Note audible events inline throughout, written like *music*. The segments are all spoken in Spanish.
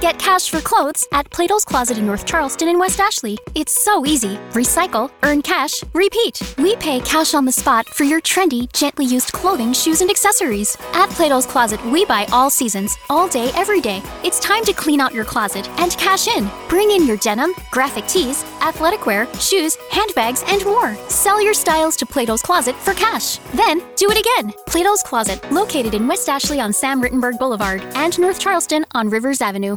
Get cash for clothes at Plato's Closet in North Charleston and West Ashley. It's so easy. Recycle, earn cash, repeat. We pay cash on the spot for your trendy, gently used clothing, shoes, and accessories. At Plato's Closet, we buy all seasons, all day, every day. It's time to clean out your closet and cash in. Bring in your denim, graphic tees, athletic wear, shoes, handbags, and more. Sell your styles to Plato's Closet for cash. Then do it again. Plato's Closet, located in West Ashley on Sam Rittenberg Boulevard and North Charleston on Rivers Avenue.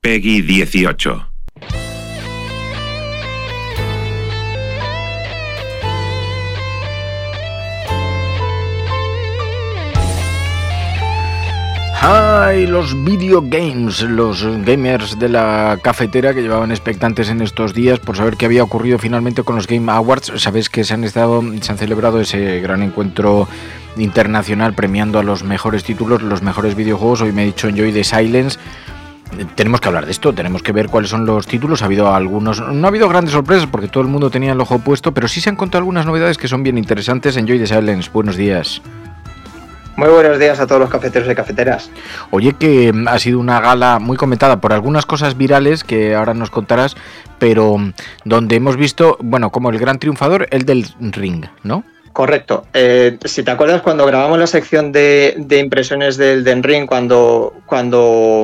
Peggy 18. ¡Ay! Los video games, los gamers de la cafetera que llevaban expectantes en estos días por saber qué había ocurrido finalmente con los Game Awards. Sabéis que se han estado, se han celebrado ese gran encuentro internacional premiando a los mejores títulos, los mejores videojuegos. Hoy me he dicho Enjoy the Silence. Tenemos que hablar de esto, tenemos que ver cuáles son los títulos. Ha habido algunos, no ha habido grandes sorpresas porque todo el mundo tenía el ojo puesto, pero sí se han contado algunas novedades que son bien interesantes. Enjoy the Silence, buenos días. Muy buenos días a todos los cafeteros y cafeteras. Oye, que ha sido una gala muy comentada por algunas cosas virales que ahora nos contarás, pero donde hemos visto, bueno, como el gran triunfador, el del ring, ¿no? Correcto. Eh, si te acuerdas, cuando grabamos la sección de, impresiones del Den Ring, cuando,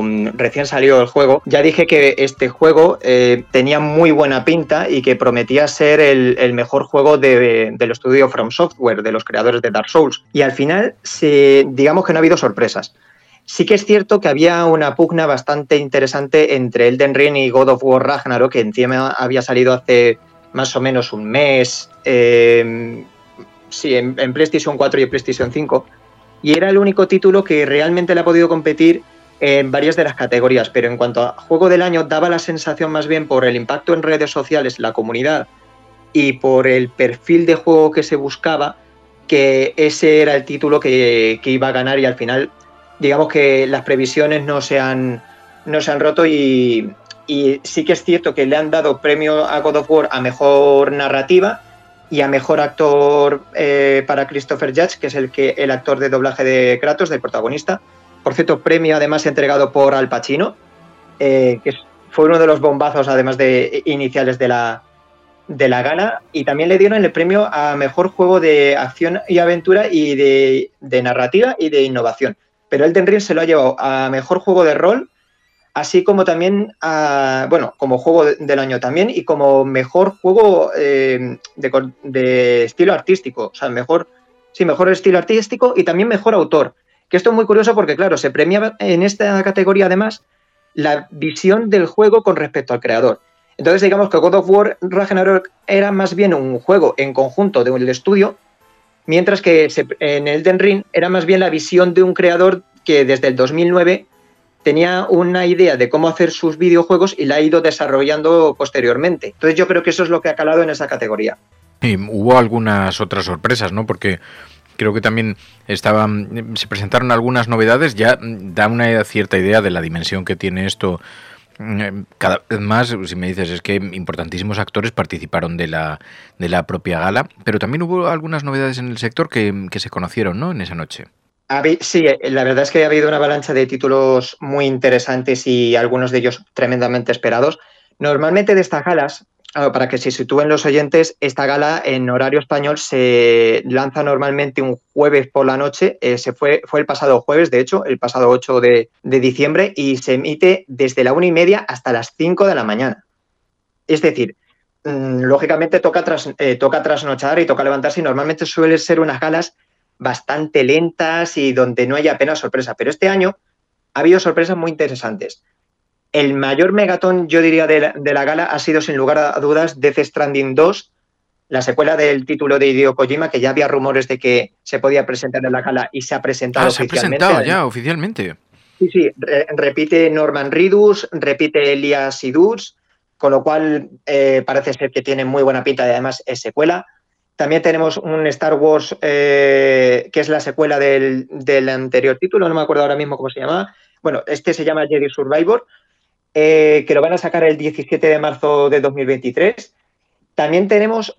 mm, recién salió el juego, ya dije que este juego eh, tenía muy buena pinta y que prometía ser el, mejor juego del estudio From Software, de los creadores de Dark Souls. Y al final, digamos que no ha habido sorpresas. Sí que es cierto que había una pugna bastante interesante entre Elden Ring y God of War Ragnarok, que encima había salido hace más o menos un mes. Eh, sí, en, PlayStation 4 y PlayStation 5. Y era el único título que realmente le ha podido competir en varias de las categorías, pero en cuanto a juego del año daba la sensación más bien por el impacto en redes sociales, la comunidad y por el perfil de juego que se buscaba, que ese era el título que, iba a ganar y al final digamos que las previsiones no se han, no se han roto y, y sí que es cierto que le han dado premio a God of War a mejor narrativa y a mejor actor eh, para Christopher Judge, que es el, que, el actor de doblaje de Kratos, del protagonista. Por cierto, premio además entregado por Al Pacino, eh, que fue uno de los bombazos además de iniciales de la, de la gala. Y también le dieron el premio a mejor juego de acción y aventura y de, narrativa y de innovación. Pero Elden Ring se lo ha llevado a mejor juego de rol así como también, bueno, como juego del año también y como mejor juego eh, de, estilo artístico, o sea, mejor, sí, mejor estilo artístico y también mejor autor. Que esto es muy curioso porque, claro, se premia en esta categoría además la visión del juego con respecto al creador. Entonces, digamos que God of War Ragnarok era más bien un juego en conjunto de un estudio, mientras que en Elden Ring era más bien la visión de un creador que desde el 2009 tenía una idea de cómo hacer sus videojuegos y la ha ido desarrollando posteriormente. Entonces yo creo que eso es lo que ha calado en esa categoría. Y hubo algunas otras sorpresas, ¿no? Porque creo que también estaban, se presentaron algunas novedades, ya da una cierta idea de la dimensión que tiene esto. Cada vez más, si me dices, es que importantísimos actores participaron de la, de la propia gala, pero también hubo algunas novedades en el sector que, que se conocieron, ¿no? En esa noche. Sí, eh, la verdad es que ha habido una avalancha de títulos muy interesantes y algunos de ellos tremendamente esperados. Normalmente de estas galas, ah, para que se sitúen los oyentes, esta gala en horario español se lanza normalmente un jueves por la noche. Eh, se fue, fue el pasado jueves, de hecho, el pasado 8 de, diciembre, y se emite desde la una y media hasta las 5 de la mañana. Es decir, mm, lógicamente toca, tras, eh, toca trasnochar y toca levantarse y normalmente suelen ser unas galas bastante lentas y donde no hay apenas sorpresa. Pero este año ha habido sorpresas muy interesantes. El mayor megatón, yo diría, de la, gala ha sido, sin lugar a dudas, Death Stranding 2, la secuela del título de Hideo Kojima, que ya había rumores de que se podía presentar en la gala y se ha presentado ah, se ha presentado ya oficialmente. Sí, sí, repite Norman Ridus, repite Elias Idus, con lo cual eh, parece ser que tiene muy buena pinta y además es secuela. También tenemos un Star Wars eh, que es la secuela del, anterior título, no me acuerdo ahora mismo cómo se llama. Bueno, este se llama Jedi Survivor, eh, que lo van a sacar el 17 de marzo de 2023. También tenemos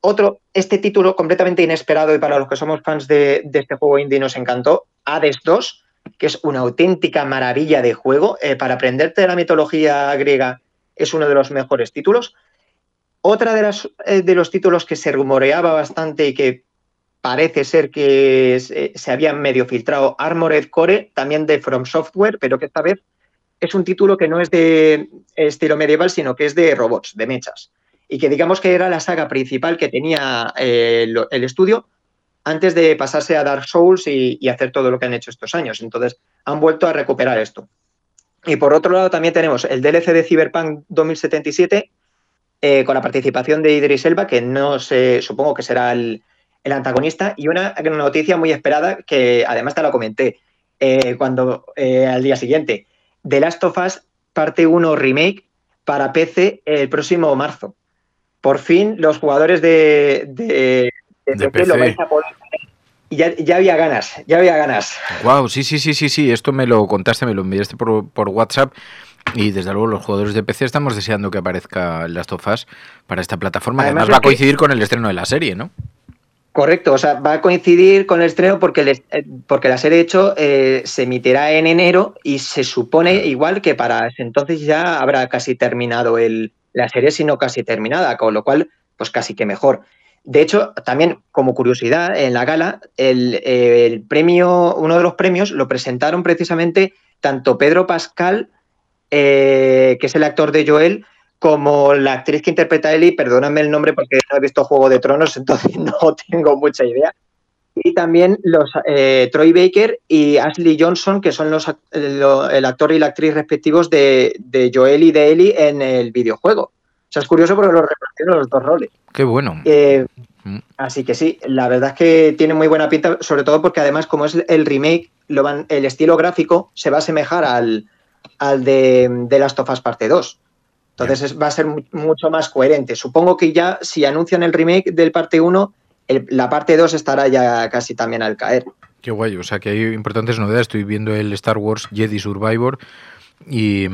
otro, este título completamente inesperado y para los que somos fans de, de este juego indie nos encantó, Hades 2, que es una auténtica maravilla de juego. para aprenderte de la mitología griega es uno de los mejores títulos. Otra de, las, eh, de los títulos que se rumoreaba bastante y que parece ser que se, habían medio filtrado, Armored Core, también de From Software, pero que esta vez es un título que no es de estilo medieval, sino que es de robots, de mechas. Y que digamos que era la saga principal que tenía eh, el, estudio antes de pasarse a Dark Souls y, y, hacer todo lo que han hecho estos años. Entonces, han vuelto a recuperar esto. Y por otro lado, también tenemos el DLC de Cyberpunk 2077, eh, con la participación de Idris Elba, que no sé, supongo que será el, antagonista, y una noticia muy esperada que además te la comenté eh, cuando eh, al día siguiente. The Last of Us parte 1 remake para PC el próximo marzo. Por fin los jugadores de, de, PC, lo vais a poder ya, ya, había ganas, ya había ganas. Wow, sí, sí, sí, sí, sí, esto me lo contaste, me lo enviaste por, por WhatsApp y desde luego los jugadores de PC estamos deseando que aparezca Last of Us para esta plataforma. Además, va a coincidir con el estreno de la serie, ¿no? Correcto, o sea, va a coincidir con el estreno porque, eh, porque la serie, de hecho, eh, se emitirá en enero y se supone igual que para ese entonces ya habrá casi terminado el, la serie, sino casi terminada, con lo cual, pues casi que mejor. De hecho, también como curiosidad, en la gala, el, el premio, uno de los premios lo presentaron precisamente tanto Pedro Pascal eh, que es el actor de Joel, como la actriz que interpreta a Ellie, perdóname el nombre porque no he visto Juego de Tronos, *laughs* entonces no tengo mucha idea. Y también los eh, Troy Baker y Ashley Johnson, que son los, el actor y la actriz respectivos de, Joel y de Ellie en el videojuego. O sea, es curioso porque los repartieron los dos roles. Qué bueno. Eh, mm. Así que sí, la verdad es que tiene muy buena pinta, sobre todo porque además, como es el remake, lo van, el estilo gráfico se va a asemejar al, al de, de Last of Us Parte 2. Entonces va a ser mucho más coherente. Supongo que ya si anuncian el remake del parte 1, la parte 2 estará ya casi también al caer. Qué guay, o sea que hay importantes novedades. Estoy viendo el Star Wars Jedi Survivor y,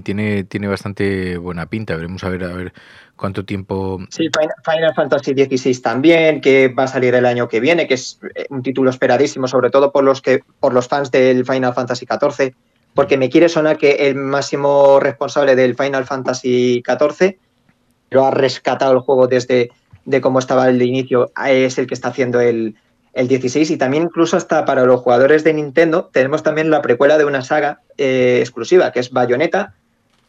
tiene, tiene bastante buena pinta. Veremos a ver, a ver cuánto tiempo. Sí, Final Fantasy XVI también, que va a salir el año que viene, que es eh, un título esperadísimo, sobre todo por los que, por los fans del Final Fantasy XIV porque me quiere sonar que el máximo responsable del Final Fantasy XIV lo ha rescatado el juego desde de cómo estaba el inicio, es el que está haciendo el, el 16 y también incluso hasta para los jugadores de Nintendo tenemos también la precuela de una saga eh, exclusiva que es Bayonetta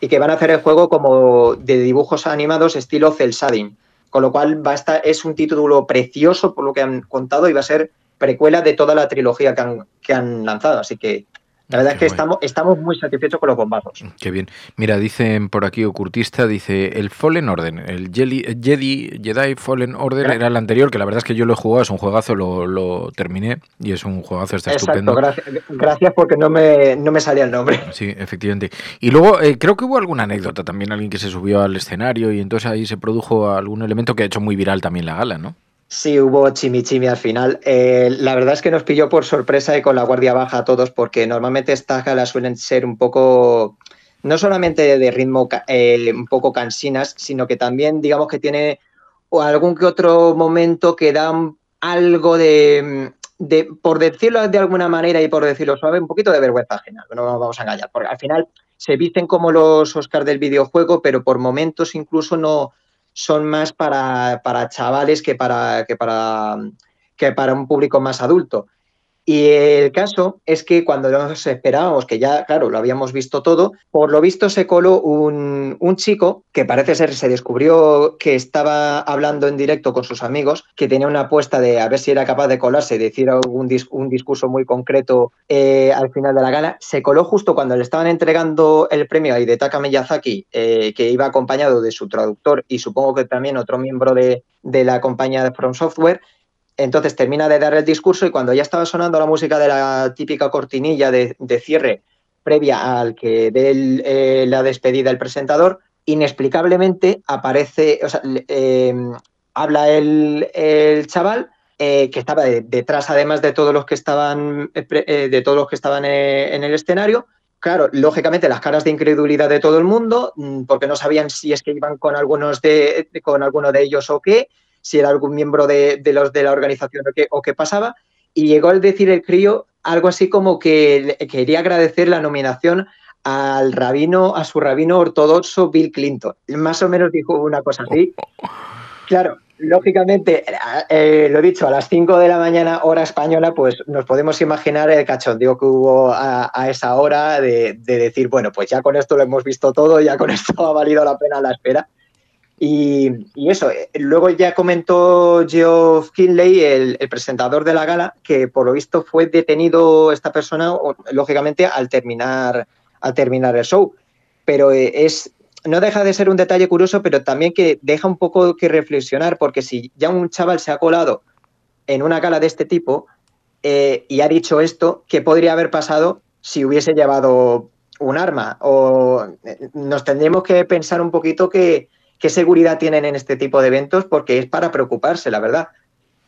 y que van a hacer el juego como de dibujos animados estilo Cel Shading, con lo cual va a estar, es un título precioso por lo que han contado y va a ser precuela de toda la trilogía que han, que han lanzado, así que la verdad es que estamos, estamos muy satisfechos con los bombazos. Qué bien. Mira, dicen por aquí ocultista, dice el Fallen Order, el Jedi, Jedi, Fallen Order era el anterior, que la verdad es que yo lo he jugado, es un juegazo, lo, terminé y es un juegazo, está estupendo. Gracias, gracias porque no me, no me salía el nombre. Sí, efectivamente. Y luego eh, creo que hubo alguna anécdota también, alguien que se subió al escenario y entonces ahí se produjo algún elemento que ha hecho muy viral también la gala, ¿no? Sí, hubo chimichimi al final. Eh, la verdad es que nos pilló por sorpresa y con la guardia baja a todos, porque normalmente estas galas suelen ser un poco, no solamente de ritmo eh, un poco cansinas, sino que también, digamos que tiene algún que otro momento que da algo de, por decirlo de alguna manera y por decirlo suave, un poquito de vergüenza ajena, no nos vamos a engañar, porque al final se visten como los Oscars del videojuego, pero por momentos incluso no son más para, para chavales que para, que, para, que para un público más adulto. Y el caso es que cuando nos esperábamos, que ya, claro, lo habíamos visto todo, por lo visto se coló un, chico que parece ser, se descubrió que estaba hablando en directo con sus amigos, que tenía una apuesta de a ver si era capaz de colarse y decir algún un discurso muy concreto eh, al final de la gala. Se coló justo cuando le estaban entregando el premio a Hidetaka Miyazaki, eh, que iba acompañado de su traductor y supongo que también otro miembro de, de la compañía de From Software entonces termina de dar el discurso y cuando ya estaba sonando la música de la típica cortinilla de, cierre previa al que dé eh, la despedida el presentador, inexplicablemente aparece, o sea, eh, habla el, chaval que estaba detrás además de todos los que estaban de todos los que estaban en el escenario. Claro, lógicamente las caras de incredulidad de todo el mundo, mm, porque no sabían si es que iban con algunos de, con alguno de ellos o qué, si era algún miembro de, los de la organización o qué, pasaba. Y llegó al decir el crío algo así como que quería agradecer la nominación al rabino, a su rabino ortodoxo Bill Clinton. Más o menos dijo una cosa así. Claro, lógicamente, eh, lo dicho, a las 5 de la mañana, hora española, pues nos podemos imaginar el cachondeo que hubo a, esa hora de, decir, bueno, pues ya con esto lo hemos visto todo, ya con esto ha valido la pena la espera. Y, eso, eh, luego ya comentó Geoff Kinley, el, presentador de la gala, que por lo visto fue detenido esta persona, lógicamente, al terminar, al terminar el show. Pero eh, es no deja de ser un detalle curioso, pero también que deja un poco que reflexionar, porque si ya un chaval se ha colado en una gala de este tipo eh, y ha dicho esto, ¿qué podría haber pasado si hubiese llevado un arma? O eh, nos tendremos que pensar un poquito qué seguridad tienen en este tipo de eventos, porque es para preocuparse, la verdad.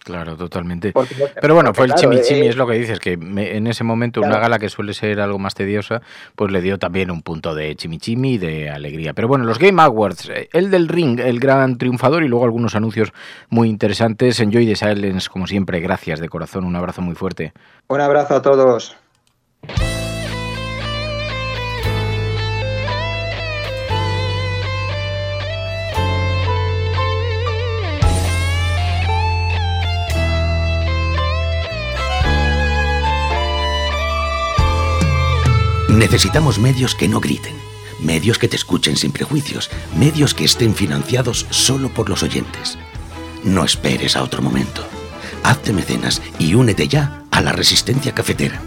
Claro, totalmente. Pero bueno, fue el chimichimi, eh, es lo que dices, que en ese momento una gala que suele ser algo más tediosa, pues le dio también un punto de chimichimi y de alegría. Pero bueno, los Game Awards, eh, el del ring, el gran triunfador y luego algunos anuncios muy interesantes. Enjoy the Silence, como siempre, gracias de corazón, un abrazo muy fuerte. Un abrazo a todos. Necesitamos medios que no griten, medios que te escuchen sin prejuicios, medios que estén financiados solo por los oyentes. No esperes a otro momento. Hazte mecenas y únete ya a la resistencia cafetera.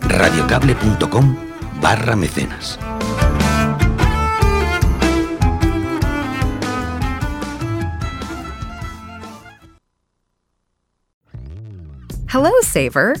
radiocable.com barra mecenas. Hello, Saver.